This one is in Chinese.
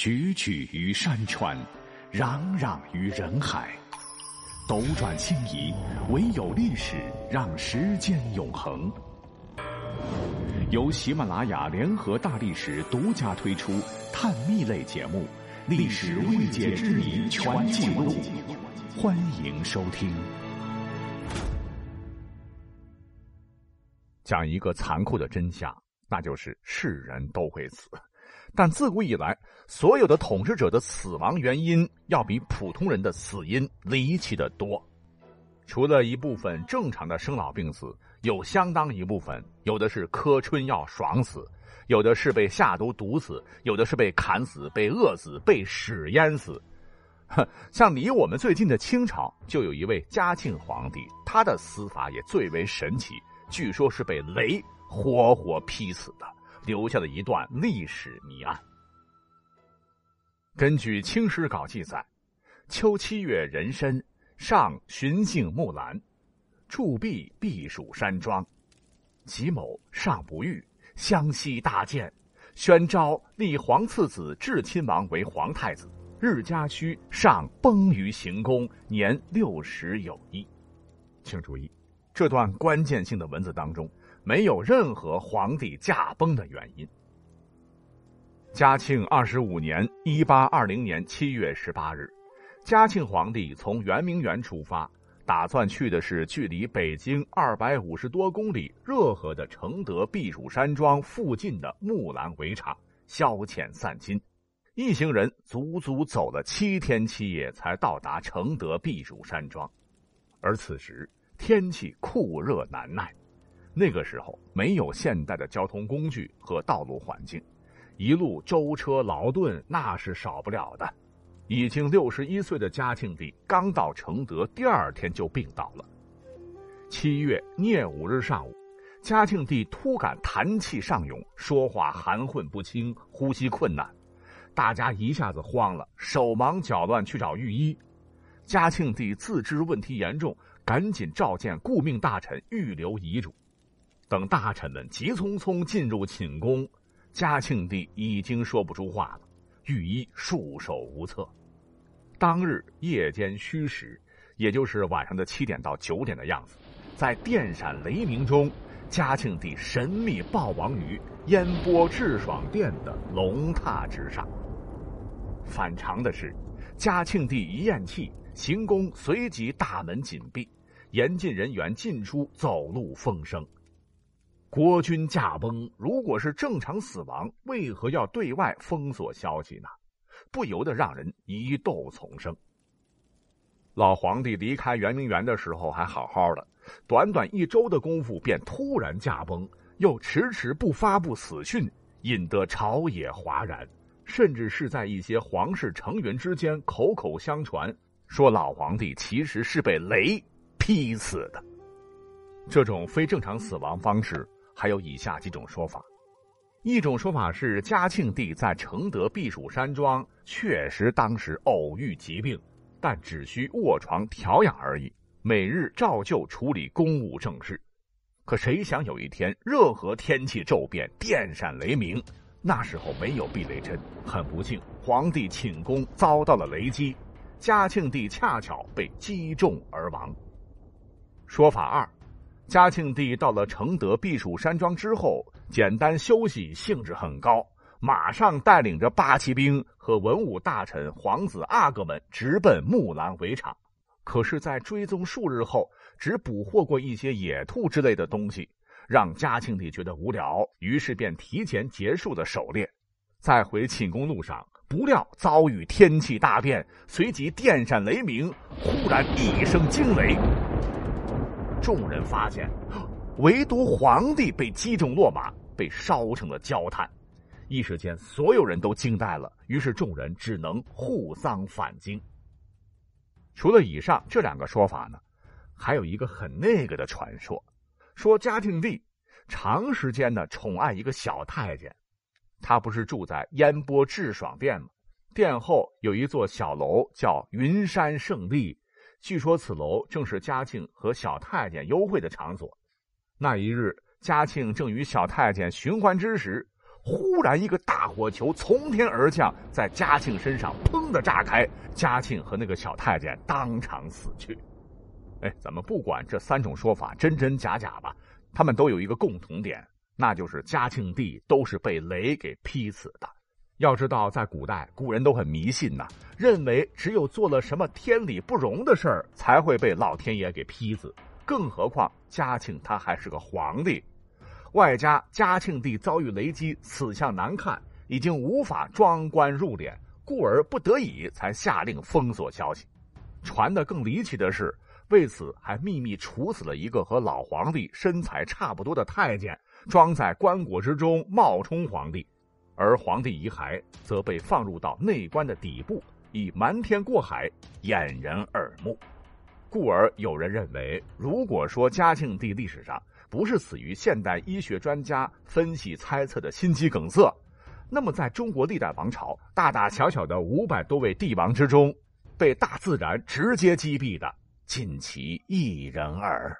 踽踽于山川，攘攘于人海。斗转星移，唯有历史让时间永恒。由喜马拉雅联合大历史独家推出探秘类节目《历史未解之谜全记录》，欢迎收听。讲一个残酷的真相，那就是是人都会死。但自古以来，所有的统治者的死亡原因要比普通人的死因离奇的多。除了一部分正常的生老病死，有相当一部分，有的是磕春药爽死，有的是被下毒毒死，有的是被砍死、被饿死、被屎淹死。哼像离我们最近的清朝，就有一位嘉庆皇帝，他的死法也最为神奇。据说是被雷活活劈死的，留下了一段历史谜案。根据《清史稿》记载，秋七月壬申，上巡幸木兰，驻壁避暑山庄。吉某，上不遇，湘西大建，宣昭立皇次子至亲王为皇太子。日加戌，上崩于行宫，年六十有一。请注意。这段关键性的文字当中，没有任何皇帝驾崩的原因。嘉庆二十五年（一八二零年）七月十八日，嘉庆皇帝从圆明园出发，打算去的是距离北京二百五十多公里热河的承德避暑山庄附近的木兰围场消遣散心。一行人足足走了七天七夜，才到达承德避暑山庄。而此时，天气酷热难耐，那个时候没有现代的交通工具和道路环境，一路舟车劳顿那是少不了的。已经六十一岁的嘉庆帝刚到承德，第二天就病倒了。七月廿五日上午，嘉庆帝突感痰气上涌，说话含混不清，呼吸困难，大家一下子慌了，手忙脚乱去找御医。嘉庆帝自知问题严重。赶紧召见顾命大臣，预留遗嘱。等大臣们急匆匆进入寝宫，嘉庆帝已经说不出话了，御医束手无策。当日夜间戌时，也就是晚上的七点到九点的样子，在电闪雷鸣中，嘉庆帝神秘暴亡于烟波致爽殿的龙榻之上。反常的是，嘉庆帝一咽气，行宫随即大门紧闭。严禁人员进出，走路风声。国君驾崩，如果是正常死亡，为何要对外封锁消息呢？不由得让人疑窦丛生。老皇帝离开圆明园的时候还好好的，短短一周的功夫便突然驾崩，又迟迟不发布死讯，引得朝野哗然，甚至是在一些皇室成员之间口口相传，说老皇帝其实是被雷。劈死的这种非正常死亡方式，还有以下几种说法：一种说法是嘉庆帝在承德避暑山庄确实当时偶遇疾病，但只需卧床调养而已，每日照旧处理公务政事。可谁想有一天热河天气骤变，电闪雷鸣，那时候没有避雷针，很不幸，皇帝寝宫遭到了雷击，嘉庆帝恰巧被击中而亡。说法二：嘉庆帝到了承德避暑山庄之后，简单休息，兴致很高，马上带领着八旗兵和文武大臣、皇子阿哥们直奔木兰围场。可是，在追踪数日后，只捕获过一些野兔之类的东西，让嘉庆帝觉得无聊，于是便提前结束了狩猎。在回寝宫路上，不料遭遇天气大变，随即电闪雷鸣，忽然一声惊雷。众人发现，唯独皇帝被击中落马，被烧成了焦炭。一时间，所有人都惊呆了。于是，众人只能护丧返京。除了以上这两个说法呢，还有一个很那个的传说，说嘉庆帝长时间的宠爱一个小太监。他不是住在烟波致爽殿吗？殿后有一座小楼，叫云山胜地。据说此楼正是嘉庆和小太监幽会的场所。那一日，嘉庆正与小太监寻欢之时，忽然一个大火球从天而降，在嘉庆身上砰的炸开，嘉庆和那个小太监当场死去。哎，咱们不管这三种说法真真假假吧，他们都有一个共同点，那就是嘉庆帝都是被雷给劈死的。要知道，在古代，古人都很迷信呐，认为只有做了什么天理不容的事儿，才会被老天爷给劈死。更何况嘉庆他还是个皇帝，外加嘉庆帝遭遇雷击，死相难看，已经无法装棺入殓，故而不得已才下令封锁消息。传的更离奇的是，为此还秘密处死了一个和老皇帝身材差不多的太监，装在棺椁之中冒充皇帝。而皇帝遗骸则被放入到内棺的底部，以瞒天过海，掩人耳目。故而有人认为，如果说嘉庆帝历史上不是死于现代医学专家分析猜测的心肌梗塞，那么在中国历代王朝大大小小的五百多位帝王之中，被大自然直接击毙的，仅其一人耳。